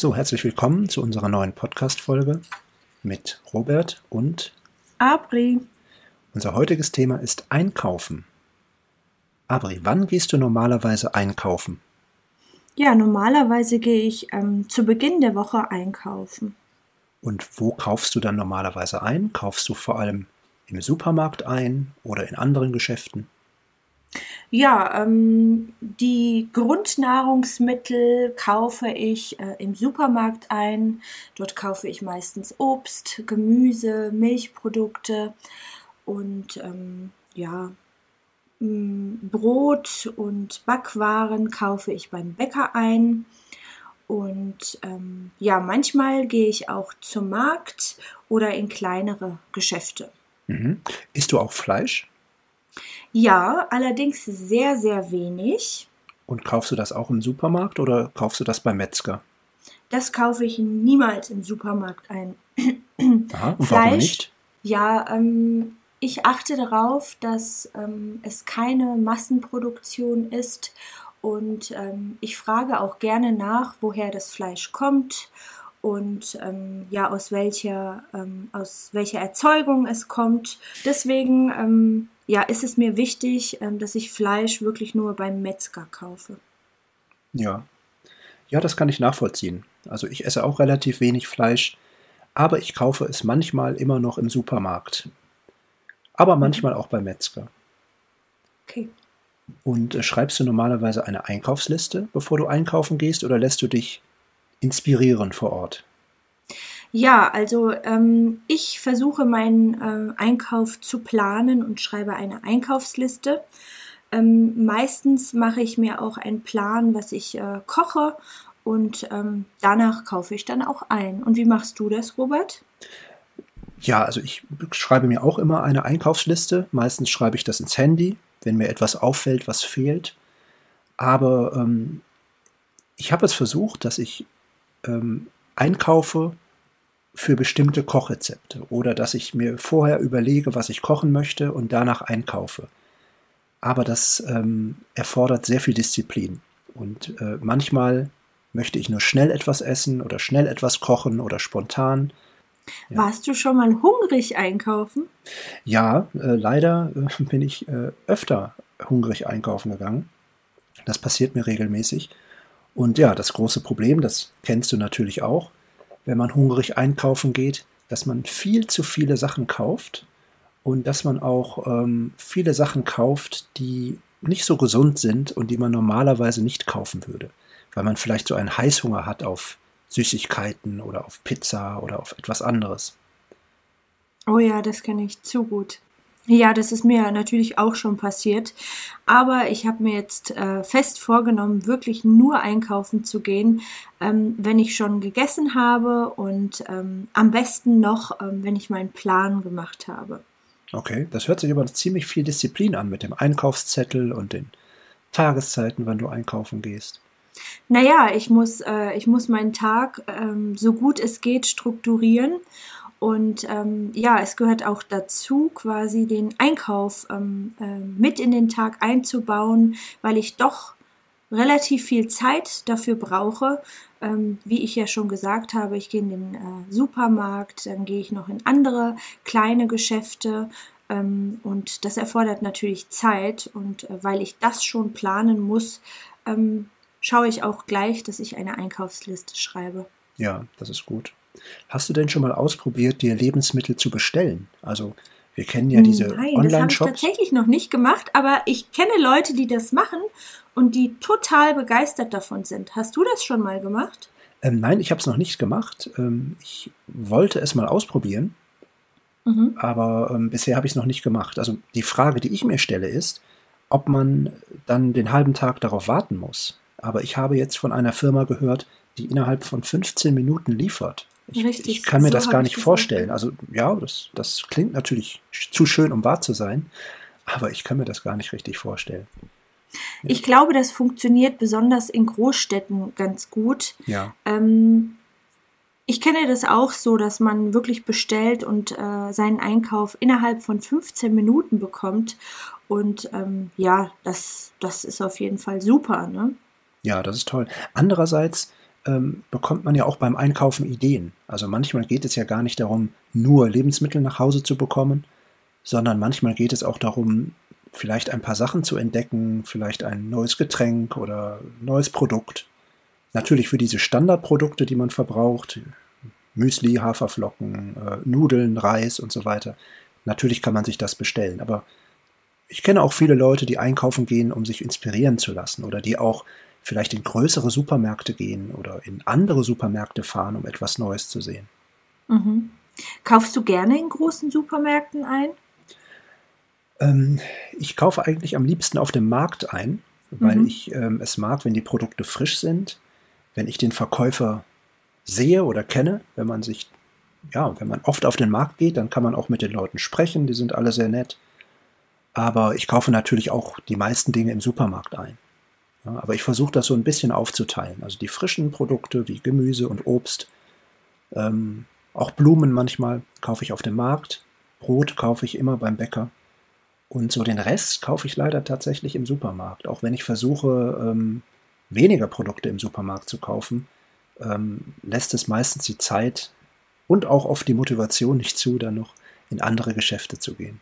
So, herzlich willkommen zu unserer neuen Podcast-Folge mit Robert und Abri. Unser heutiges Thema ist Einkaufen. Abri, wann gehst du normalerweise einkaufen? Ja, normalerweise gehe ich ähm, zu Beginn der Woche einkaufen. Und wo kaufst du dann normalerweise ein? Kaufst du vor allem im Supermarkt ein oder in anderen Geschäften? Ja, ähm, die Grundnahrungsmittel kaufe ich äh, im Supermarkt ein. Dort kaufe ich meistens Obst, Gemüse, Milchprodukte und ähm, ja, Brot und Backwaren kaufe ich beim Bäcker ein. Und ähm, ja, manchmal gehe ich auch zum Markt oder in kleinere Geschäfte. Mhm. Isst du auch Fleisch? Ja, allerdings sehr, sehr wenig. Und kaufst du das auch im Supermarkt oder kaufst du das beim Metzger? Das kaufe ich niemals im Supermarkt ein. Aha, und Fleisch, warum nicht? Ja, ähm, ich achte darauf, dass ähm, es keine Massenproduktion ist und ähm, ich frage auch gerne nach, woher das Fleisch kommt und ähm, ja aus welcher ähm, aus welcher Erzeugung es kommt. Deswegen ähm, ja ist es mir wichtig, ähm, dass ich Fleisch wirklich nur beim Metzger kaufe. Ja, ja, das kann ich nachvollziehen. Also ich esse auch relativ wenig Fleisch, aber ich kaufe es manchmal immer noch im Supermarkt aber mhm. manchmal auch beim Metzger. Okay. Und äh, schreibst du normalerweise eine Einkaufsliste, bevor du einkaufen gehst, oder lässt du dich inspirieren vor Ort? Ja, also ähm, ich versuche meinen äh, Einkauf zu planen und schreibe eine Einkaufsliste. Ähm, meistens mache ich mir auch einen Plan, was ich äh, koche und ähm, danach kaufe ich dann auch ein. Und wie machst du das, Robert? Ja, also ich schreibe mir auch immer eine Einkaufsliste. Meistens schreibe ich das ins Handy, wenn mir etwas auffällt, was fehlt. Aber ähm, ich habe es versucht, dass ich ähm, einkaufe für bestimmte Kochrezepte oder dass ich mir vorher überlege, was ich kochen möchte und danach einkaufe. Aber das ähm, erfordert sehr viel Disziplin. Und äh, manchmal möchte ich nur schnell etwas essen oder schnell etwas kochen oder spontan. Ja. Warst du schon mal hungrig einkaufen? Ja, äh, leider äh, bin ich äh, öfter hungrig einkaufen gegangen. Das passiert mir regelmäßig. Und ja, das große Problem, das kennst du natürlich auch, wenn man hungrig einkaufen geht, dass man viel zu viele Sachen kauft und dass man auch ähm, viele Sachen kauft, die nicht so gesund sind und die man normalerweise nicht kaufen würde, weil man vielleicht so einen Heißhunger hat auf Süßigkeiten oder auf Pizza oder auf etwas anderes. Oh ja, das kenne ich zu gut. Ja, das ist mir natürlich auch schon passiert. Aber ich habe mir jetzt äh, fest vorgenommen, wirklich nur einkaufen zu gehen, ähm, wenn ich schon gegessen habe und ähm, am besten noch, ähm, wenn ich meinen Plan gemacht habe. Okay, das hört sich aber ziemlich viel Disziplin an mit dem Einkaufszettel und den Tageszeiten, wann du einkaufen gehst. Naja, ich muss, äh, ich muss meinen Tag ähm, so gut es geht strukturieren. Und ähm, ja, es gehört auch dazu, quasi den Einkauf ähm, äh, mit in den Tag einzubauen, weil ich doch relativ viel Zeit dafür brauche. Ähm, wie ich ja schon gesagt habe, ich gehe in den äh, Supermarkt, dann gehe ich noch in andere kleine Geschäfte ähm, und das erfordert natürlich Zeit und äh, weil ich das schon planen muss, ähm, schaue ich auch gleich, dass ich eine Einkaufsliste schreibe. Ja, das ist gut. Hast du denn schon mal ausprobiert, dir Lebensmittel zu bestellen? Also wir kennen ja diese Online-Shops. Nein, das habe ich tatsächlich noch nicht gemacht, aber ich kenne Leute, die das machen und die total begeistert davon sind. Hast du das schon mal gemacht? Ähm, nein, ich habe es noch nicht gemacht. Ähm, ich wollte es mal ausprobieren, mhm. aber ähm, bisher habe ich es noch nicht gemacht. Also die Frage, die ich mir stelle, ist, ob man dann den halben Tag darauf warten muss. Aber ich habe jetzt von einer Firma gehört, die innerhalb von 15 Minuten liefert. Ich, Richtig, ich kann mir so das gar nicht vorstellen. Also ja, das, das klingt natürlich zu schön, um wahr zu sein, aber ich kann mir das gar nicht richtig vorstellen. Ja. Ich glaube, das funktioniert besonders in Großstädten ganz gut. Ja. Ähm, ich kenne das auch so, dass man wirklich bestellt und äh, seinen Einkauf innerhalb von 15 Minuten bekommt. Und ähm, ja, das, das ist auf jeden Fall super. Ne? Ja, das ist toll. Andererseits ähm, bekommt man ja auch beim Einkaufen Ideen. Also manchmal geht es ja gar nicht darum, nur Lebensmittel nach Hause zu bekommen, sondern manchmal geht es auch darum, vielleicht ein paar Sachen zu entdecken, vielleicht ein neues Getränk oder neues Produkt. Natürlich für diese Standardprodukte, die man verbraucht, Müsli, Haferflocken, äh, Nudeln, Reis und so weiter. Natürlich kann man sich das bestellen, aber ich kenne auch viele Leute, die einkaufen gehen, um sich inspirieren zu lassen oder die auch vielleicht in größere Supermärkte gehen oder in andere Supermärkte fahren, um etwas Neues zu sehen. Mhm. Kaufst du gerne in großen Supermärkten ein? Ähm, ich kaufe eigentlich am liebsten auf dem Markt ein, weil mhm. ich ähm, es mag, wenn die Produkte frisch sind, wenn ich den Verkäufer sehe oder kenne, wenn man sich, ja, wenn man oft auf den Markt geht, dann kann man auch mit den Leuten sprechen, die sind alle sehr nett. Aber ich kaufe natürlich auch die meisten Dinge im Supermarkt ein. Aber ich versuche das so ein bisschen aufzuteilen. Also die frischen Produkte wie Gemüse und Obst, ähm, auch Blumen manchmal kaufe ich auf dem Markt, Brot kaufe ich immer beim Bäcker. Und so den Rest kaufe ich leider tatsächlich im Supermarkt. Auch wenn ich versuche, ähm, weniger Produkte im Supermarkt zu kaufen, ähm, lässt es meistens die Zeit und auch oft die Motivation nicht zu, dann noch in andere Geschäfte zu gehen.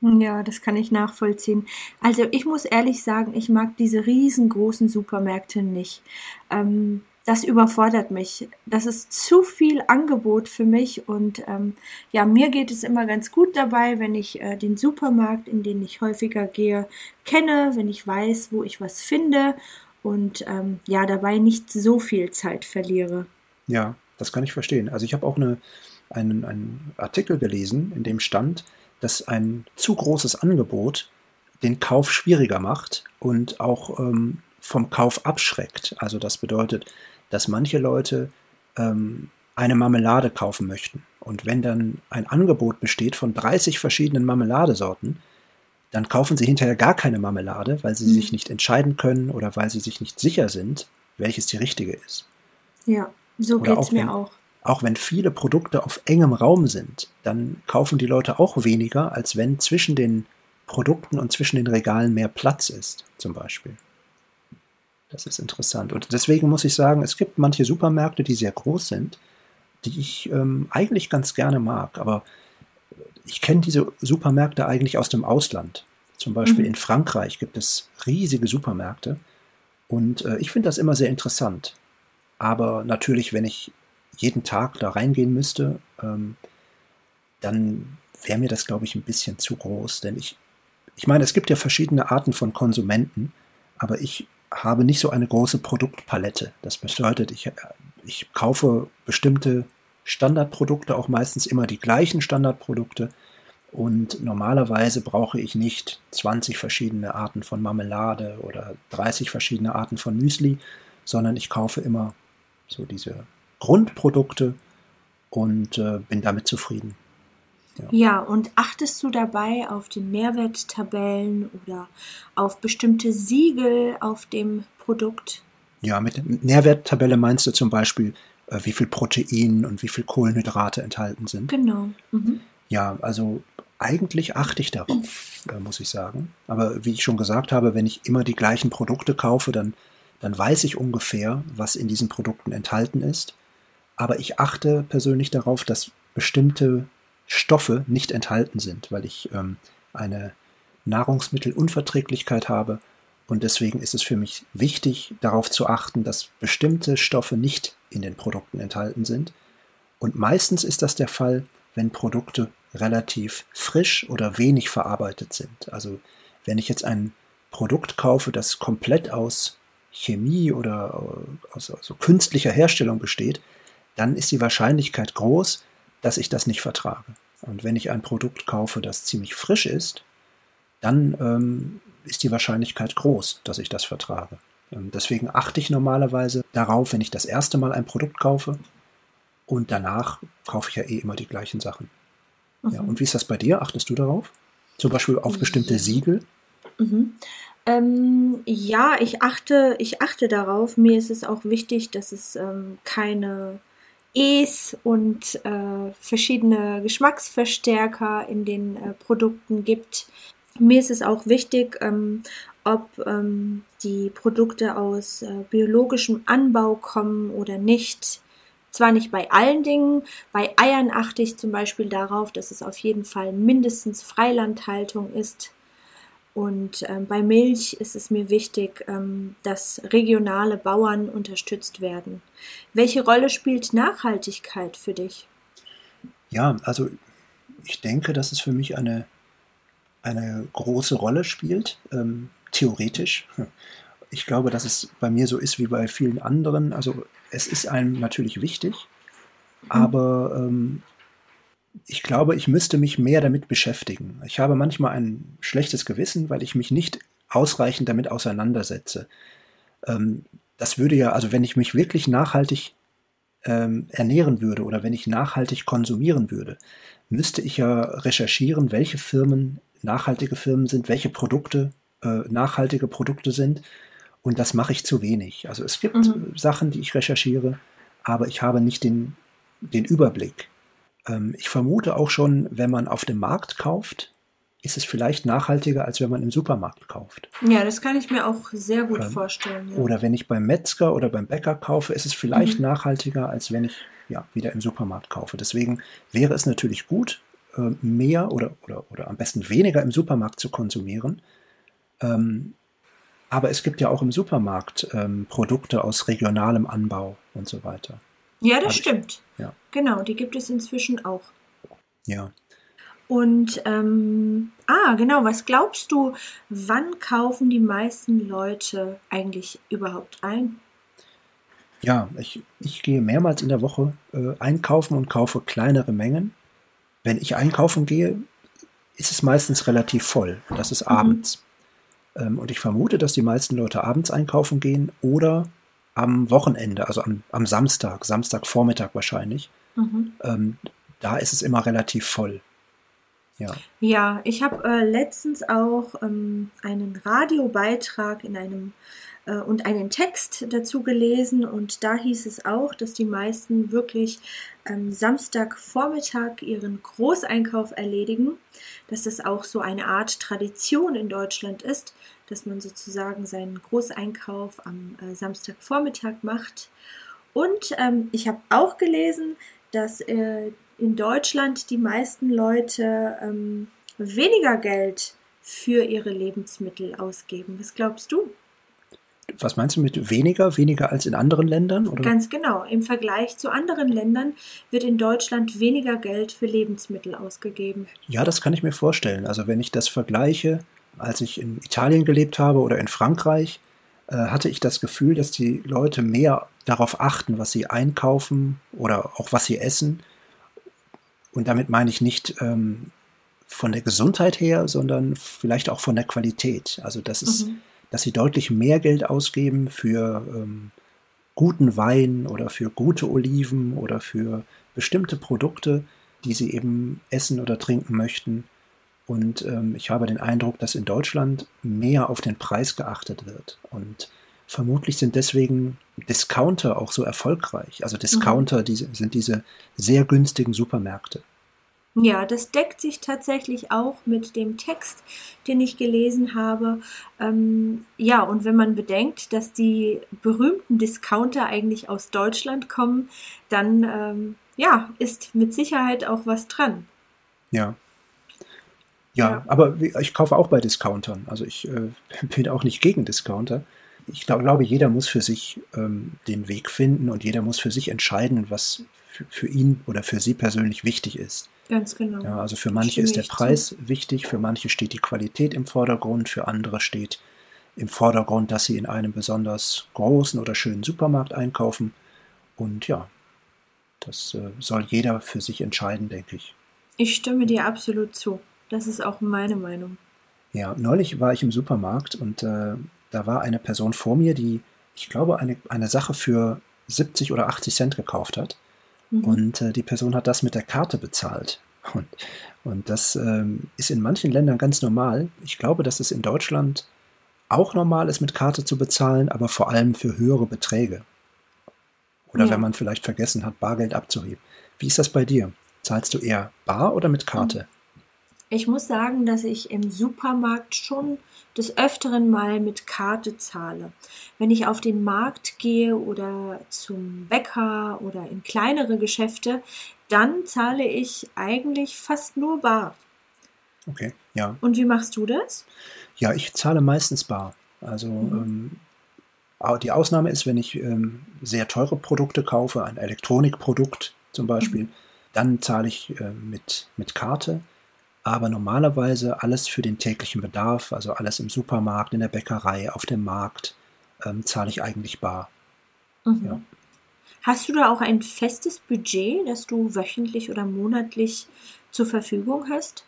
Ja, das kann ich nachvollziehen. Also ich muss ehrlich sagen, ich mag diese riesengroßen Supermärkte nicht. Ähm, das überfordert mich. Das ist zu viel Angebot für mich und ähm, ja, mir geht es immer ganz gut dabei, wenn ich äh, den Supermarkt, in den ich häufiger gehe, kenne, wenn ich weiß, wo ich was finde und ähm, ja, dabei nicht so viel Zeit verliere. Ja, das kann ich verstehen. Also ich habe auch eine, einen, einen Artikel gelesen, in dem stand, dass ein zu großes Angebot den Kauf schwieriger macht und auch ähm, vom Kauf abschreckt. Also das bedeutet, dass manche Leute ähm, eine Marmelade kaufen möchten. Und wenn dann ein Angebot besteht von 30 verschiedenen Marmeladesorten, dann kaufen sie hinterher gar keine Marmelade, weil sie mhm. sich nicht entscheiden können oder weil sie sich nicht sicher sind, welches die richtige ist. Ja, so geht es mir auch auch wenn viele Produkte auf engem Raum sind, dann kaufen die Leute auch weniger, als wenn zwischen den Produkten und zwischen den Regalen mehr Platz ist, zum Beispiel. Das ist interessant. Und deswegen muss ich sagen, es gibt manche Supermärkte, die sehr groß sind, die ich ähm, eigentlich ganz gerne mag. Aber ich kenne diese Supermärkte eigentlich aus dem Ausland. Zum Beispiel mhm. in Frankreich gibt es riesige Supermärkte. Und äh, ich finde das immer sehr interessant. Aber natürlich, wenn ich jeden Tag da reingehen müsste, ähm, dann wäre mir das, glaube ich, ein bisschen zu groß. Denn ich, ich meine, es gibt ja verschiedene Arten von Konsumenten, aber ich habe nicht so eine große Produktpalette. Das bedeutet, ich, ich kaufe bestimmte Standardprodukte, auch meistens immer die gleichen Standardprodukte. Und normalerweise brauche ich nicht 20 verschiedene Arten von Marmelade oder 30 verschiedene Arten von Müsli, sondern ich kaufe immer so diese Grundprodukte und äh, bin damit zufrieden. Ja. ja, und achtest du dabei auf die Nährwerttabellen oder auf bestimmte Siegel auf dem Produkt? Ja, mit Nährwerttabelle meinst du zum Beispiel, äh, wie viel Protein und wie viel Kohlenhydrate enthalten sind. Genau. Mhm. Ja, also eigentlich achte ich darauf, äh, muss ich sagen. Aber wie ich schon gesagt habe, wenn ich immer die gleichen Produkte kaufe, dann, dann weiß ich ungefähr, was in diesen Produkten enthalten ist aber ich achte persönlich darauf, dass bestimmte Stoffe nicht enthalten sind, weil ich ähm, eine Nahrungsmittelunverträglichkeit habe und deswegen ist es für mich wichtig, darauf zu achten, dass bestimmte Stoffe nicht in den Produkten enthalten sind. Und meistens ist das der Fall, wenn Produkte relativ frisch oder wenig verarbeitet sind. Also wenn ich jetzt ein Produkt kaufe, das komplett aus Chemie oder äh, aus also künstlicher Herstellung besteht, dann ist die Wahrscheinlichkeit groß, dass ich das nicht vertrage. Und wenn ich ein Produkt kaufe, das ziemlich frisch ist, dann ähm, ist die Wahrscheinlichkeit groß, dass ich das vertrage. Ähm, deswegen achte ich normalerweise darauf, wenn ich das erste Mal ein Produkt kaufe und danach kaufe ich ja eh immer die gleichen Sachen. Mhm. Ja, und wie ist das bei dir? Achtest du darauf? Zum Beispiel auf bestimmte. Siegel? Mhm. Ähm, ja, ich achte, ich achte darauf. Mir ist es auch wichtig, dass es ähm, keine E's und äh, verschiedene Geschmacksverstärker in den äh, Produkten gibt. Mir ist es auch wichtig, ähm, ob ähm, die Produkte aus äh, biologischem Anbau kommen oder nicht. Zwar nicht bei allen Dingen, bei Eiern achte ich zum Beispiel darauf, dass es auf jeden Fall mindestens Freilandhaltung ist. Und ähm, bei Milch ist es mir wichtig, ähm, dass regionale Bauern unterstützt werden. Welche Rolle spielt Nachhaltigkeit für dich? Ja, also ich denke, dass es für mich eine, eine große Rolle spielt, ähm, theoretisch. Ich glaube, dass es bei mir so ist wie bei vielen anderen. Also es ist einem natürlich wichtig, mhm. aber ähm, ich glaube, ich müsste mich mehr damit beschäftigen. Ich habe manchmal ein schlechtes Gewissen, weil ich mich nicht ausreichend damit auseinandersetze. Ähm, das würde ja, also wenn ich mich wirklich nachhaltig ähm, ernähren würde oder wenn ich nachhaltig konsumieren würde, müsste ich ja recherchieren, welche Firmen nachhaltige Firmen sind, welche Produkte äh, nachhaltige Produkte sind. Und das mache ich zu wenig. Also es gibt mhm. Sachen, die ich recherchiere, aber ich habe nicht den, den Überblick. Ähm, ich vermute auch schon, wenn man auf dem Markt kauft, ist es vielleicht nachhaltiger, als wenn man im Supermarkt kauft. Ja, das kann ich mir auch sehr gut ähm, vorstellen. Ja. Oder wenn ich beim Metzger oder beim Bäcker kaufe, ist es vielleicht mhm. nachhaltiger, als wenn ich ja, wieder im Supermarkt kaufe. Deswegen wäre es natürlich gut, äh, mehr oder, oder, oder am besten weniger im Supermarkt zu konsumieren. Ähm, aber es gibt ja auch im Supermarkt ähm, Produkte aus regionalem Anbau und so weiter. Ja, das also stimmt. Ich, ja. Genau, die gibt es inzwischen auch. Ja. Und ähm, ah, genau, was glaubst du, wann kaufen die meisten Leute eigentlich überhaupt ein? Ja, ich, ich gehe mehrmals in der Woche äh, einkaufen und kaufe kleinere Mengen. Wenn ich einkaufen gehe, ist es meistens relativ voll. Das ist mhm. abends. Ähm, und ich vermute, dass die meisten Leute abends einkaufen gehen oder am Wochenende, also am, am Samstag, Samstagvormittag wahrscheinlich. Mhm. Ähm, da ist es immer relativ voll. Ja, ja ich habe äh, letztens auch ähm, einen Radiobeitrag in einem äh, und einen Text dazu gelesen und da hieß es auch, dass die meisten wirklich ähm, Samstagvormittag ihren Großeinkauf erledigen, dass das auch so eine Art Tradition in Deutschland ist, dass man sozusagen seinen Großeinkauf am äh, Samstagvormittag macht. Und ähm, ich habe auch gelesen, dass äh, in Deutschland die meisten Leute ähm, weniger Geld für ihre Lebensmittel ausgeben. Was glaubst du? Was meinst du mit weniger? Weniger als in anderen Ländern? Oder? Ganz genau. Im Vergleich zu anderen Ländern wird in Deutschland weniger Geld für Lebensmittel ausgegeben. Ja, das kann ich mir vorstellen. Also wenn ich das vergleiche, als ich in Italien gelebt habe oder in Frankreich, äh, hatte ich das Gefühl, dass die Leute mehr darauf achten, was sie einkaufen oder auch was sie essen, und damit meine ich nicht ähm, von der Gesundheit her, sondern vielleicht auch von der Qualität. Also das ist, mhm. dass sie deutlich mehr Geld ausgeben für ähm, guten Wein oder für gute Oliven oder für bestimmte Produkte, die sie eben essen oder trinken möchten. Und ähm, ich habe den Eindruck, dass in Deutschland mehr auf den Preis geachtet wird. Und vermutlich sind deswegen Discounter auch so erfolgreich. Also Discounter, mhm. die sind diese sehr günstigen Supermärkte. Ja, das deckt sich tatsächlich auch mit dem Text, den ich gelesen habe. Ähm, ja, und wenn man bedenkt, dass die berühmten Discounter eigentlich aus Deutschland kommen, dann ähm, ja, ist mit Sicherheit auch was dran. Ja. Ja, ja. aber ich kaufe auch bei Discountern. Also ich äh, bin auch nicht gegen Discounter ich glaube, jeder muss für sich ähm, den Weg finden und jeder muss für sich entscheiden, was für, für ihn oder für sie persönlich wichtig ist. Ganz genau. Ja, also für manche ist der Preis zu. wichtig, für manche steht die Qualität im Vordergrund, für andere steht im Vordergrund, dass sie in einem besonders großen oder schönen Supermarkt einkaufen. Und ja, das äh, soll jeder für sich entscheiden, denke ich. Ich stimme dir absolut zu. Das ist auch meine Meinung. Ja, neulich war ich im Supermarkt und äh, da war eine Person vor mir, die, ich glaube, eine, eine Sache für 70 oder 80 Cent gekauft hat. Mhm. Und äh, die Person hat das mit der Karte bezahlt. Und, und das ähm, ist in manchen Ländern ganz normal. Ich glaube, dass es in Deutschland auch normal ist, mit Karte zu bezahlen, aber vor allem für höhere Beträge. Oder ja. wenn man vielleicht vergessen hat, Bargeld abzuheben. Wie ist das bei dir? Zahlst du eher bar oder mit Karte? Ich muss sagen, dass ich im Supermarkt schon des Öfteren mal mit Karte zahle. Wenn ich auf den Markt gehe oder zum Bäcker oder in kleinere Geschäfte, dann zahle ich eigentlich fast nur bar. Okay, ja. Und wie machst du das? Ja, ich zahle meistens bar. Also mhm. ähm, die Ausnahme ist, wenn ich ähm, sehr teure Produkte kaufe, ein Elektronikprodukt zum Beispiel, mhm. dann zahle ich äh, mit, mit Karte. Aber normalerweise alles für den täglichen Bedarf, also alles im Supermarkt, in der Bäckerei, auf dem Markt, ähm, zahle ich eigentlich bar. Mhm. Ja. Hast du da auch ein festes Budget, das du wöchentlich oder monatlich zur Verfügung hast?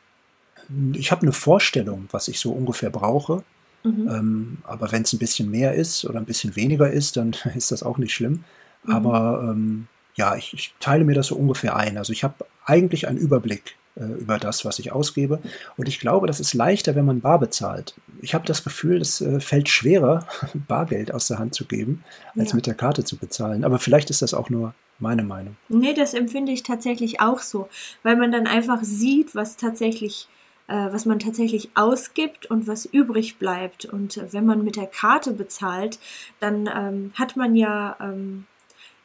Ich habe eine Vorstellung, was ich so ungefähr brauche. Mhm. Ähm, aber wenn es ein bisschen mehr ist oder ein bisschen weniger ist, dann ist das auch nicht schlimm. Mhm. Aber ähm, ja, ich, ich, teile mir das so ungefähr ein. Also ich habe eigentlich einen Überblick über das, was ich ausgebe. Und ich glaube, das ist leichter, wenn man bar bezahlt. Ich habe das Gefühl, es äh, fällt schwerer, Bargeld aus der Hand zu geben, als ja. mit der Karte zu bezahlen. Aber vielleicht ist das auch nur meine Meinung. Nee, das empfinde ich tatsächlich auch so, weil man dann einfach sieht, was tatsächlich äh, was man tatsächlich ausgibt und was übrig bleibt. Und wenn man mit der Karte bezahlt, dann ähm, hat man ja, ähm,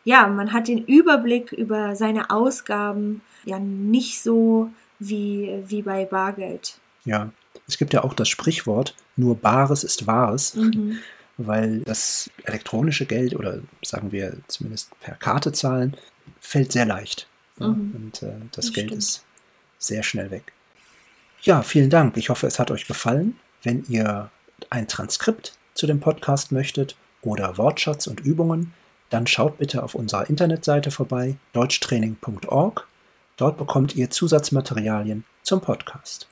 ja, man hat den Überblick über seine Ausgaben ja nicht so wie, wie bei Bargeld. Ja, es gibt ja auch das Sprichwort, nur Bares ist Wahres. Mhm. Weil das elektronische Geld oder sagen wir zumindest per Karte zahlen, fällt sehr leicht. Mhm. Und äh, das, das Geld stimmt. ist sehr schnell weg. Ja, vielen Dank. Ich hoffe, es hat euch gefallen. Wenn ihr ein Transkript zu dem Podcast möchtet oder Wortschatz und Übungen, dann schaut bitte auf unserer Internetseite vorbei, deutschtraining.org. Dort bekommt ihr Zusatzmaterialien zum Podcast.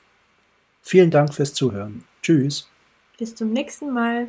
Vielen Dank fürs Zuhören. Tschüss. Bis zum nächsten Mal.